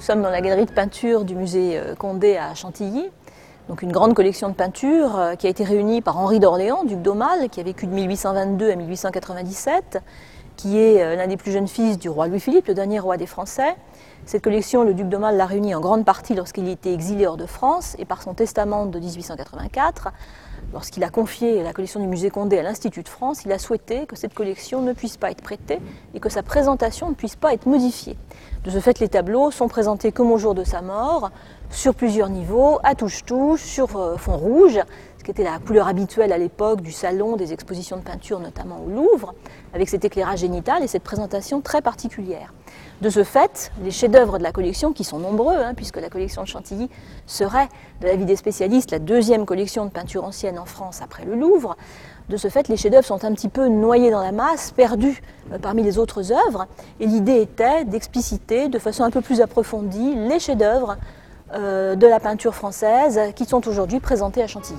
sommes dans la galerie de peinture du musée euh, Condé à Chantilly. Donc une grande collection de peintures euh, qui a été réunie par Henri d'Orléans, duc d'Aumale, qui a vécu de 1822 à 1897, qui est euh, l'un des plus jeunes fils du roi Louis-Philippe, le dernier roi des Français. Cette collection, le duc d'Aumale l'a réunie en grande partie lorsqu'il était exilé hors de France et par son testament de 1884. Lorsqu'il a confié la collection du musée Condé à l'Institut de France, il a souhaité que cette collection ne puisse pas être prêtée et que sa présentation ne puisse pas être modifiée. De ce fait, les tableaux sont présentés comme au jour de sa mort, sur plusieurs niveaux, à touche-touche, sur euh, fond rouge, ce qui était la couleur habituelle à l'époque du salon des expositions de peinture, notamment au Louvre, avec cet éclairage génital et cette présentation très particulière. De ce fait, les chefs-d'œuvre de la collection, qui sont nombreux, hein, puisque la collection de Chantilly serait, de l'avis des spécialistes, la deuxième collection de peinture ancienne en France après le Louvre, de ce fait, les chefs-d'œuvre sont un petit peu noyés dans la masse, perdus euh, parmi les autres œuvres, et l'idée était d'expliciter de façon un peu plus approfondie les chefs-d'œuvre euh, de la peinture française qui sont aujourd'hui présentés à Chantilly.